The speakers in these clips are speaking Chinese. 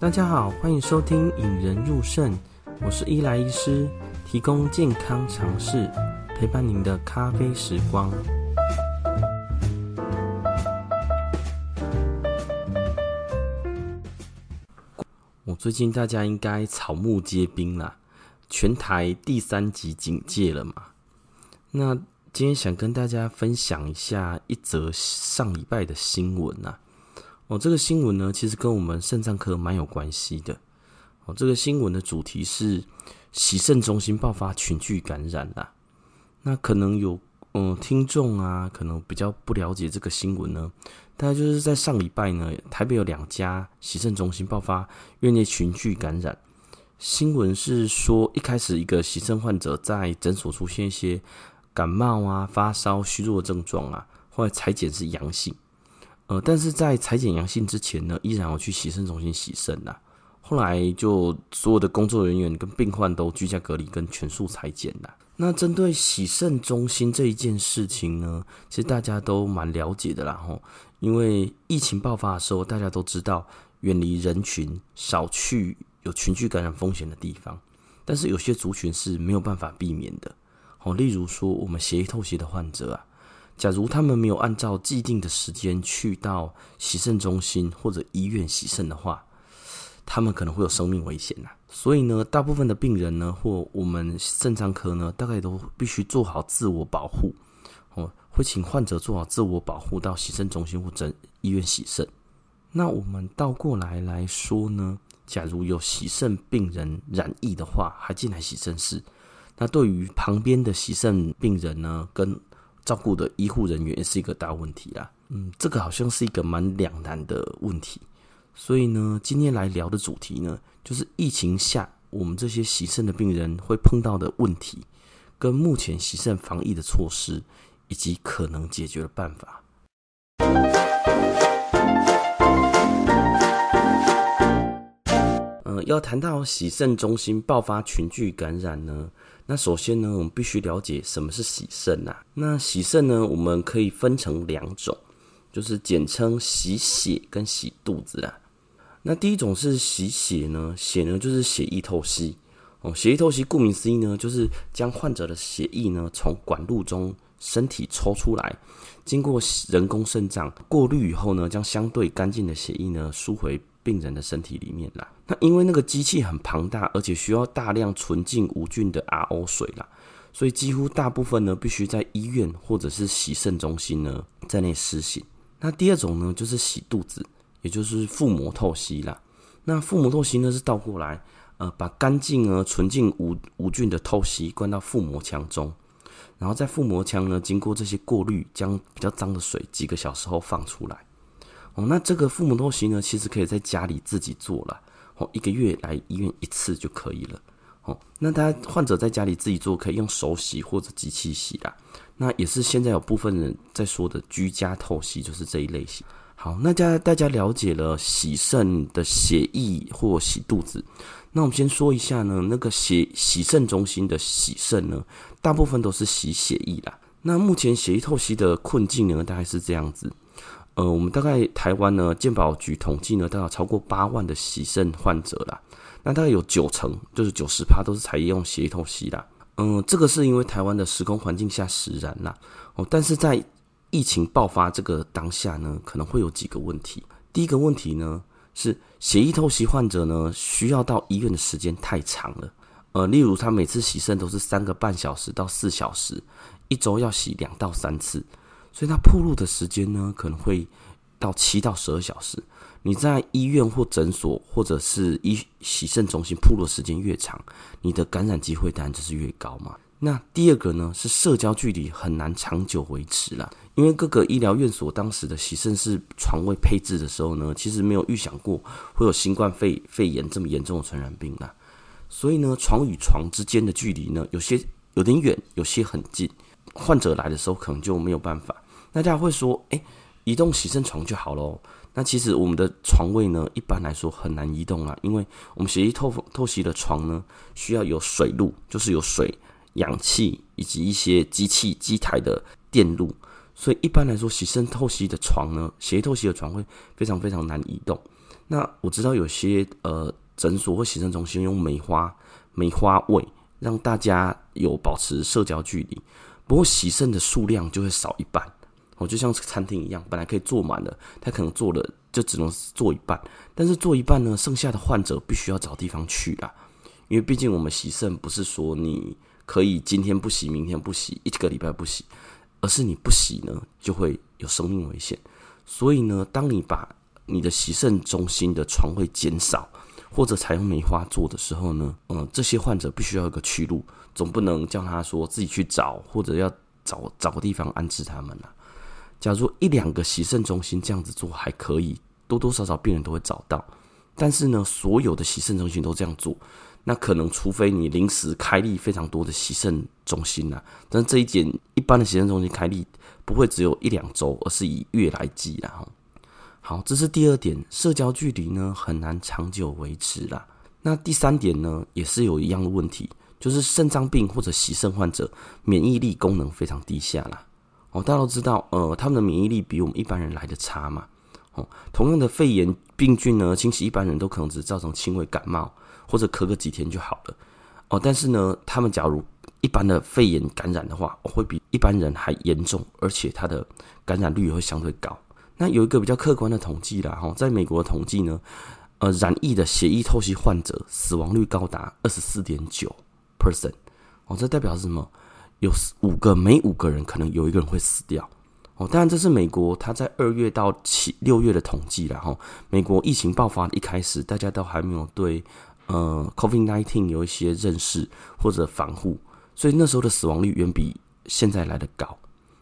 大家好，欢迎收听《引人入胜》，我是伊莱医师，提供健康常识，陪伴您的咖啡时光。我最近大家应该草木皆兵啦，全台第三级警戒了嘛。那今天想跟大家分享一下一则上礼拜的新闻啊。哦，这个新闻呢，其实跟我们肾脏科蛮有关系的。哦，这个新闻的主题是洗肾中心爆发群聚感染啦。那可能有嗯听众啊，可能比较不了解这个新闻呢。大概就是在上礼拜呢，台北有两家洗肾中心爆发院内群聚感染。新闻是说，一开始一个洗肾患者在诊所出现一些感冒啊、发烧、虚弱症状啊，后来采检是阳性。呃，但是在裁剪阳性之前呢，依然要去洗肾中心洗肾呐。后来就所有的工作人员跟病患都居家隔离跟全数采检呐。那针对洗肾中心这一件事情呢，其实大家都蛮了解的啦吼。因为疫情爆发的时候，大家都知道远离人群，少去有群聚感染风险的地方。但是有些族群是没有办法避免的，哦，例如说我们血液透析的患者啊。假如他们没有按照既定的时间去到洗肾中心或者医院洗肾的话，他们可能会有生命危险呐。所以呢，大部分的病人呢，或我们肾脏科呢，大概都必须做好自我保护哦，会请患者做好自我保护到洗肾中心或者医院洗肾。那我们倒过来来说呢，假如有洗肾病人染疫的话，还进来洗肾室，那对于旁边的洗肾病人呢，跟照顾的医护人员也是一个大问题啦，嗯，这个好像是一个蛮两难的问题，所以呢，今天来聊的主题呢，就是疫情下我们这些洗肾的病人会碰到的问题，跟目前洗肾防疫的措施，以及可能解决的办法。呃，要谈到洗肾中心爆发群聚感染呢，那首先呢，我们必须了解什么是洗肾啊。那洗肾呢，我们可以分成两种，就是简称洗血跟洗肚子啊。那第一种是洗血呢，血呢就是血液透析哦。血液透析顾名思义呢，就是将患者的血液呢从管路中身体抽出来，经过人工肾脏过滤以后呢，将相对干净的血液呢输回病人的身体里面啦。那因为那个机器很庞大，而且需要大量纯净无菌的 RO 水啦，所以几乎大部分呢必须在医院或者是洗肾中心呢在内施行。那第二种呢就是洗肚子，也就是腹膜透析啦。那腹膜透析呢是倒过来，呃，把干净而纯净无无菌的透析灌到腹膜腔中，然后在腹膜腔呢经过这些过滤，将比较脏的水几个小时后放出来。那这个腹膜透析呢其实可以在家里自己做了。哦一个月来医院一次就可以了。哦，那他患者在家里自己做，可以用手洗或者机器洗啦。那也是现在有部分人在说的居家透析，就是这一类型。好，那家大家了解了洗肾的血液或洗肚子，那我们先说一下呢，那个洗洗肾中心的洗肾呢，大部分都是洗血液啦。那目前血液透析的困境呢，大概是这样子。呃，我们大概台湾呢，健保局统计呢，大概超过八万的洗肾患者啦。那大概有九成，就是九十趴都是采用血液透析啦。嗯、这个是因为台湾的时空环境下使然啦。哦，但是在疫情爆发这个当下呢，可能会有几个问题。第一个问题呢，是血液透析患者呢，需要到医院的时间太长了。呃，例如他每次洗肾都是三个半小时到四小时，一周要洗两到三次。所以，它铺路的时间呢，可能会到七到十二小时。你在医院或诊所，或者是医洗肾中心铺路时间越长，你的感染机会当然就是越高嘛。那第二个呢，是社交距离很难长久维持了，因为各个医疗院所当时的洗肾室床位配置的时候呢，其实没有预想过会有新冠肺肺炎这么严重的传染病啦。所以呢，床与床之间的距离呢，有些有点远，有些很近。患者来的时候可能就没有办法，那大家会说，哎，移动洗肾床就好喽。那其实我们的床位呢，一般来说很难移动啊，因为我们血液透透析的床呢，需要有水路，就是有水、氧气以及一些机器机台的电路，所以一般来说，洗肾透析的床呢，血液透析的床会非常非常难移动。那我知道有些呃诊所或洗肾中心用梅花梅花位，让大家有保持社交距离。不过洗肾的数量就会少一半。哦，就像餐厅一样，本来可以坐满的，他可能坐了就只能坐一半。但是坐一半呢，剩下的患者必须要找地方去啦。因为毕竟我们洗肾不是说你可以今天不洗，明天不洗，一个礼拜不洗，而是你不洗呢，就会有生命危险。所以呢，当你把你的洗肾中心的床位减少，或者采用梅花做的时候呢，嗯，这些患者必须要有个去路，总不能叫他说自己去找，或者要找找个地方安置他们了。假如一两个洗肾中心这样子做还可以，多多少少病人都会找到。但是呢，所有的洗肾中心都这样做，那可能除非你临时开立非常多的洗肾中心啊，但这一点一般的洗肾中心开立不会只有一两周，而是以月来计啦。好，这是第二点，社交距离呢很难长久维持啦。那第三点呢，也是有一样的问题，就是肾脏病或者洗肾患者免疫力功能非常低下啦。哦，大家都知道，呃，他们的免疫力比我们一般人来得差嘛。哦，同样的肺炎病菌呢，侵袭一般人都可能只造成轻微感冒或者咳个几天就好了。哦，但是呢，他们假如一般的肺炎感染的话，会比一般人还严重，而且他的感染率也会相对高。那有一个比较客观的统计啦，哈，在美国的统计呢，呃，染疫的血液透析患者死亡率高达二十四点九 percent，哦，这代表是什么？有五个，每五个人可能有一个人会死掉。哦，当然这是美国他在二月到七六月的统计啦，哈。美国疫情爆发一开始，大家都还没有对呃 COVID-19 有一些认识或者防护，所以那时候的死亡率远比现在来得高。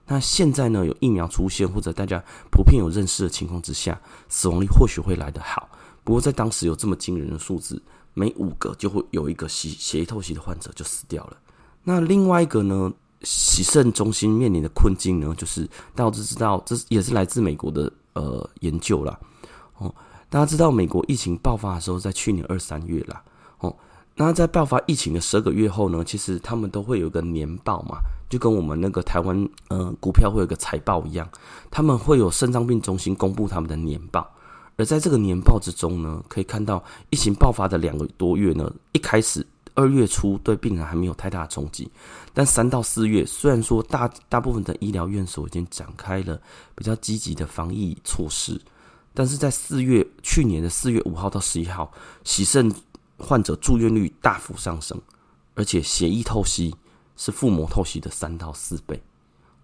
那现在呢，有疫苗出现，或者大家普遍有认识的情况之下，死亡率或许会来得好。不过在当时有这么惊人的数字，每五个就会有一个洗血液透析的患者就死掉了。那另外一个呢，洗肾中心面临的困境呢，就是大家都知道，这也是来自美国的呃研究啦。哦，大家知道美国疫情爆发的时候，在去年二三月啦。哦，那在爆发疫情的十二个月后呢，其实他们都会有个年报嘛。就跟我们那个台湾呃股票会有个财报一样，他们会有肾脏病中心公布他们的年报，而在这个年报之中呢，可以看到疫情爆发的两个多月呢，一开始二月初对病人还没有太大的冲击，但三到四月虽然说大大部分的医疗院所已经展开了比较积极的防疫措施，但是在四月去年的四月五号到十一号，洗肾患者住院率大幅上升，而且血液透析。是腹膜透析的三到四倍。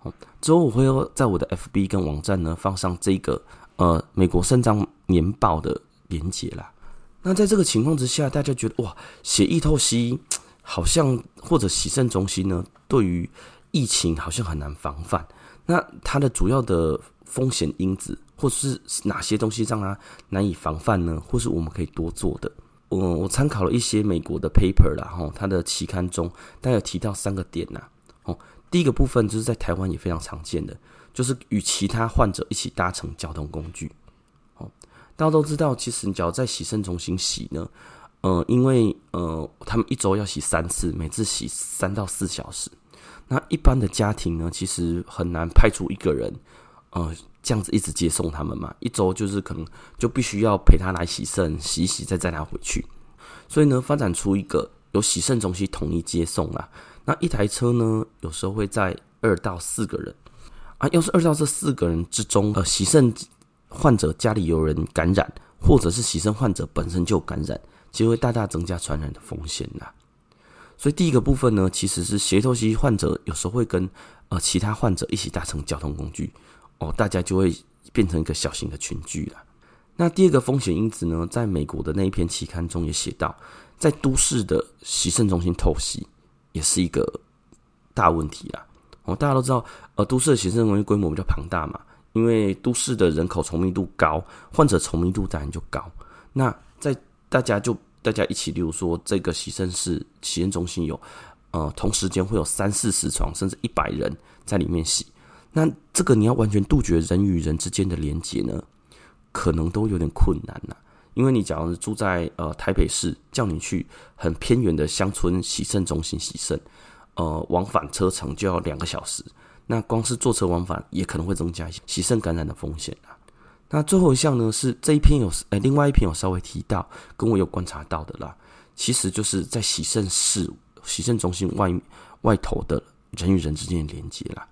好，之后我会在我的 FB 跟网站呢放上这个呃美国肾脏年报的连结啦。那在这个情况之下，大家觉得哇，血液透析好像或者洗肾中心呢，对于疫情好像很难防范。那它的主要的风险因子，或是哪些东西让它难以防范呢？或是我们可以多做的？我我参考了一些美国的 paper 啦，吼，它的期刊中，大家有提到三个点呐，哦，第一个部分就是在台湾也非常常见的，就是与其他患者一起搭乘交通工具，哦，大家都知道，其实你只要在洗肾中心洗呢，呃，因为呃，他们一周要洗三次，每次洗三到四小时，那一般的家庭呢，其实很难派出一个人，呃。这样子一直接送他们嘛，一周就是可能就必须要陪他来洗肾，洗一洗再载他回去。所以呢，发展出一个有洗肾中心统一接送啊。那一台车呢，有时候会在二到四个人啊。要是二到这四个人之中，呃，洗肾患者家里有人感染，或者是洗肾患者本身就感染，就会大大增加传染的风险啦。所以第一个部分呢，其实是血透析患者有时候会跟呃其他患者一起搭乘交通工具。哦，大家就会变成一个小型的群聚了。那第二个风险因子呢，在美国的那一篇期刊中也写到，在都市的洗肾中心透析也是一个大问题啦。哦，大家都知道，呃，都市的洗肾中心规模比较庞大嘛，因为都市的人口稠密度高，患者稠密度当然就高。那在大家就大家一起，例如说这个洗肾室洗肾中心有，呃，同时间会有三四十床，甚至一百人在里面洗。那这个你要完全杜绝人与人之间的连接呢，可能都有点困难呐。因为你假如是住在呃台北市，叫你去很偏远的乡村洗肾中心洗肾，呃，往返车程就要两个小时。那光是坐车往返也可能会增加一些洗肾感染的风险啊。那最后一项呢，是这一篇有，呃，另外一篇有稍微提到，跟我有观察到的啦。其实就是在洗肾室、洗肾中心外外头的人与人之间的连接啦。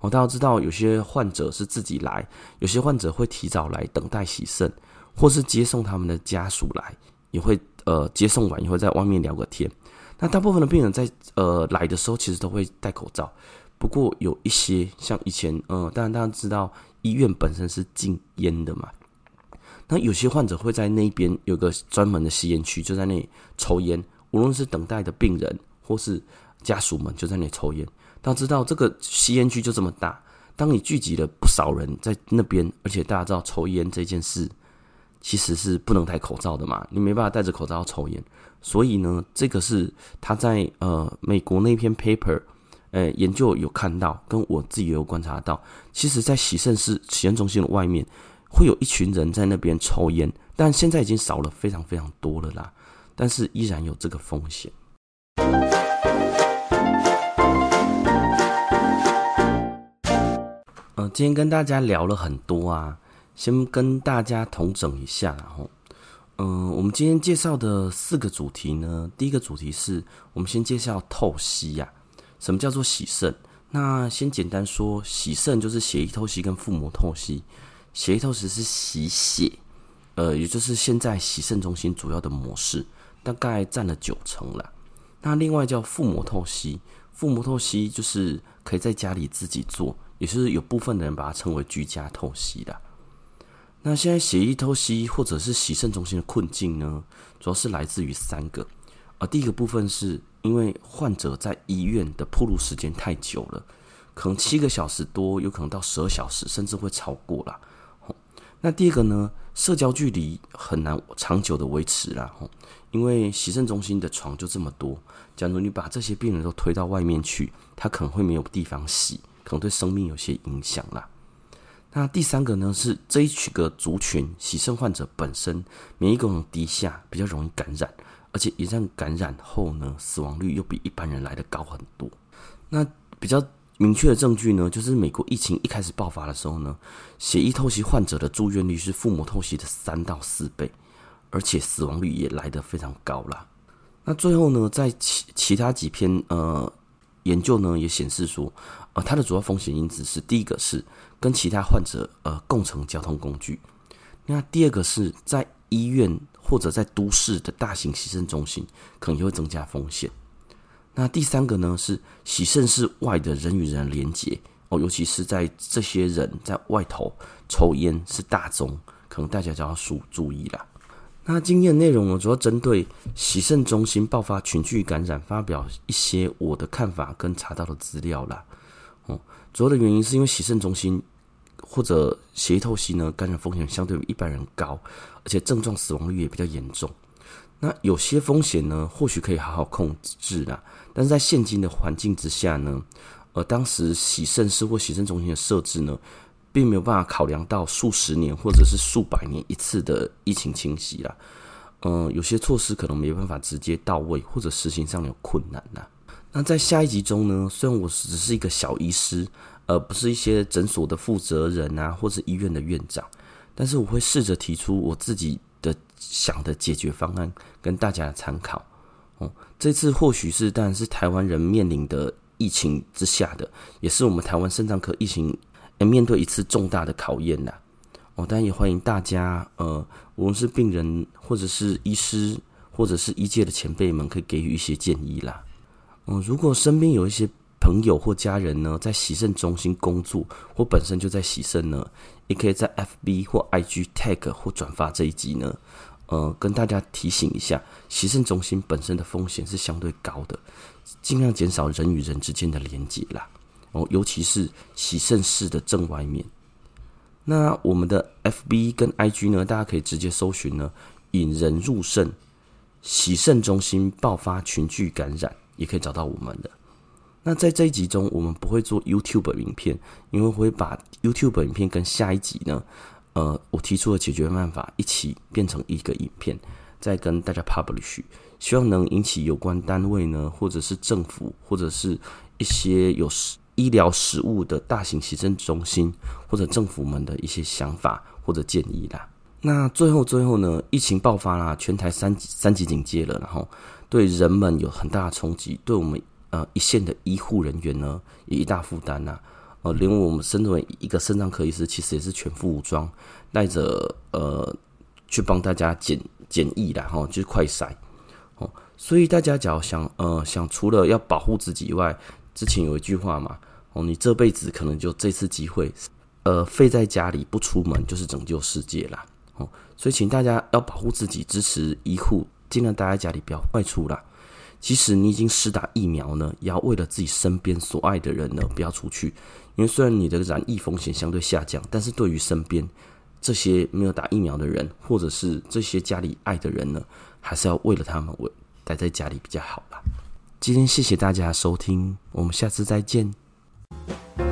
哦，大家知道有些患者是自己来，有些患者会提早来等待洗肾，或是接送他们的家属来，也会呃接送完以后在外面聊个天。那大部分的病人在呃来的时候，其实都会戴口罩。不过有一些像以前，呃，当然大家知道医院本身是禁烟的嘛。那有些患者会在那边有个专门的吸烟区，就在那里抽烟。无论是等待的病人或是家属们，就在那里抽烟。大家知道这个吸烟区就这么大，当你聚集了不少人在那边，而且大家知道抽烟这件事其实是不能戴口罩的嘛，你没办法戴着口罩抽烟，所以呢，这个是他在呃美国那篇 paper，呃研究有看到，跟我自己也有观察到，其实在洗肾室、洗肾中心的外面会有一群人在那边抽烟，但现在已经少了非常非常多了啦，但是依然有这个风险。嗯今天跟大家聊了很多啊，先跟大家统整一下，然后，嗯，我们今天介绍的四个主题呢，第一个主题是我们先介绍透析呀，什么叫做洗肾？那先简单说，洗肾就是血液透析跟腹膜透析，血液透析是洗血，呃，也就是现在洗肾中心主要的模式，大概占了九成了。那另外叫腹膜透析，腹膜透析就是可以在家里自己做。也是有部分的人把它称为居家透析的。那现在血液透析或者是洗肾中心的困境呢，主要是来自于三个。啊，第一个部分是因为患者在医院的曝露时间太久了，可能七个小时多，有可能到十二小时，甚至会超过了。那第二个呢，社交距离很难长久的维持了。因为洗肾中心的床就这么多，假如你把这些病人都推到外面去，他可能会没有地方洗。可能对生命有些影响啦。那第三个呢，是这一群个族群洗肾患者本身免疫功能低下，比较容易感染，而且一旦感染后呢，死亡率又比一般人来得高很多。那比较明确的证据呢，就是美国疫情一开始爆发的时候呢，血液透析患者的住院率是腹膜透析的三到四倍，而且死亡率也来得非常高啦。那最后呢，在其其他几篇呃。研究呢也显示说，呃，它的主要风险因子是第一个是跟其他患者呃共乘交通工具，那第二个是在医院或者在都市的大型洗肾中心可能也会增加风险。那第三个呢是洗肾室外的人与人连接哦，尤其是在这些人在外头抽烟是大宗，可能大家就要注注意了。那经验内容呢，主要针对洗肾中心爆发群聚感染，发表一些我的看法跟查到的资料啦。哦，主要的原因是因为洗肾中心或者血液透析呢，感染风险相对于一般人高，而且症状死亡率也比较严重。那有些风险呢，或许可以好好控制啦，但是在现今的环境之下呢，呃，当时洗肾室或洗肾中心的设置呢，并没有办法考量到数十年或者是数百年一次的疫情侵袭啦，嗯，有些措施可能没办法直接到位，或者实行上有困难呐。那在下一集中呢，虽然我只是一个小医师，而不是一些诊所的负责人啊，或者医院的院长，但是我会试着提出我自己的想的解决方案，跟大家参考。哦，这次或许是当然是台湾人面临的疫情之下的，也是我们台湾肾脏科疫情。面对一次重大的考验呐，哦，当然也欢迎大家，呃，无论是病人或者是医师，或者是医界的前辈们，可以给予一些建议啦。嗯，如果身边有一些朋友或家人呢，在洗肾中心工作，或本身就在洗肾呢，也可以在 FB 或 IG tag 或转发这一集呢，呃，跟大家提醒一下，洗肾中心本身的风险是相对高的，尽量减少人与人之间的连接啦。哦，尤其是洗肾室的正外面。那我们的 FB 跟 IG 呢，大家可以直接搜寻呢，引人入肾洗肾中心爆发群聚感染，也可以找到我们的。那在这一集中，我们不会做 YouTube 影片，因为会把 YouTube 影片跟下一集呢，呃，我提出的解决办法一起变成一个影片，再跟大家 publish，希望能引起有关单位呢，或者是政府，或者是一些有。医疗实务的大型行政中心或者政府们的一些想法或者建议啦。那最后最后呢，疫情爆发啦，全台三级三级警戒了，然后对人们有很大的冲击，对我们呃一线的医护人员呢也一大负担呐。呃，连我们身为一个肾脏科医师，其实也是全副武装，带着呃去帮大家检检疫啦，哈，就是快筛。哦，所以大家只要想呃想除了要保护自己以外，之前有一句话嘛，哦，你这辈子可能就这次机会，呃，废在家里不出门就是拯救世界啦。哦，所以请大家要保护自己，支持医护，尽量待在家里，不要外出啦。即使你已经施打疫苗呢，也要为了自己身边所爱的人呢，不要出去。因为虽然你的染疫风险相对下降，但是对于身边这些没有打疫苗的人，或者是这些家里爱的人呢，还是要为了他们，我待在家里比较好啦。今天谢谢大家收听，我们下次再见。Bye.